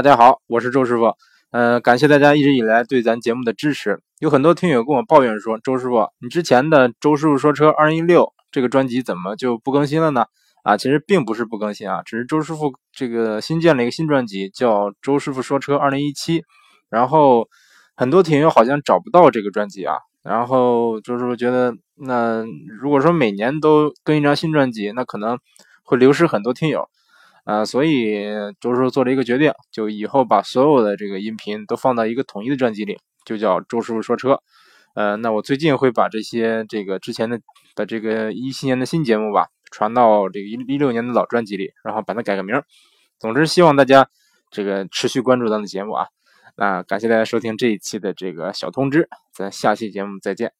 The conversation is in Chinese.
大家好，我是周师傅。呃，感谢大家一直以来对咱节目的支持。有很多听友跟我抱怨说，周师傅，你之前的《周师傅说车二零一六》这个专辑怎么就不更新了呢？啊，其实并不是不更新啊，只是周师傅这个新建了一个新专辑，叫《周师傅说车二零一七》。然后很多听友好像找不到这个专辑啊。然后周师傅觉得，那如果说每年都更一张新专辑，那可能会流失很多听友。啊，所以周师傅做了一个决定，就以后把所有的这个音频都放到一个统一的专辑里，就叫周师傅说车。呃，那我最近会把这些这个之前的的这个一七年的新节目吧，传到这个一一六年的老专辑里，然后把它改个名。总之，希望大家这个持续关注咱的节目啊。那感谢大家收听这一期的这个小通知，咱下期节目再见。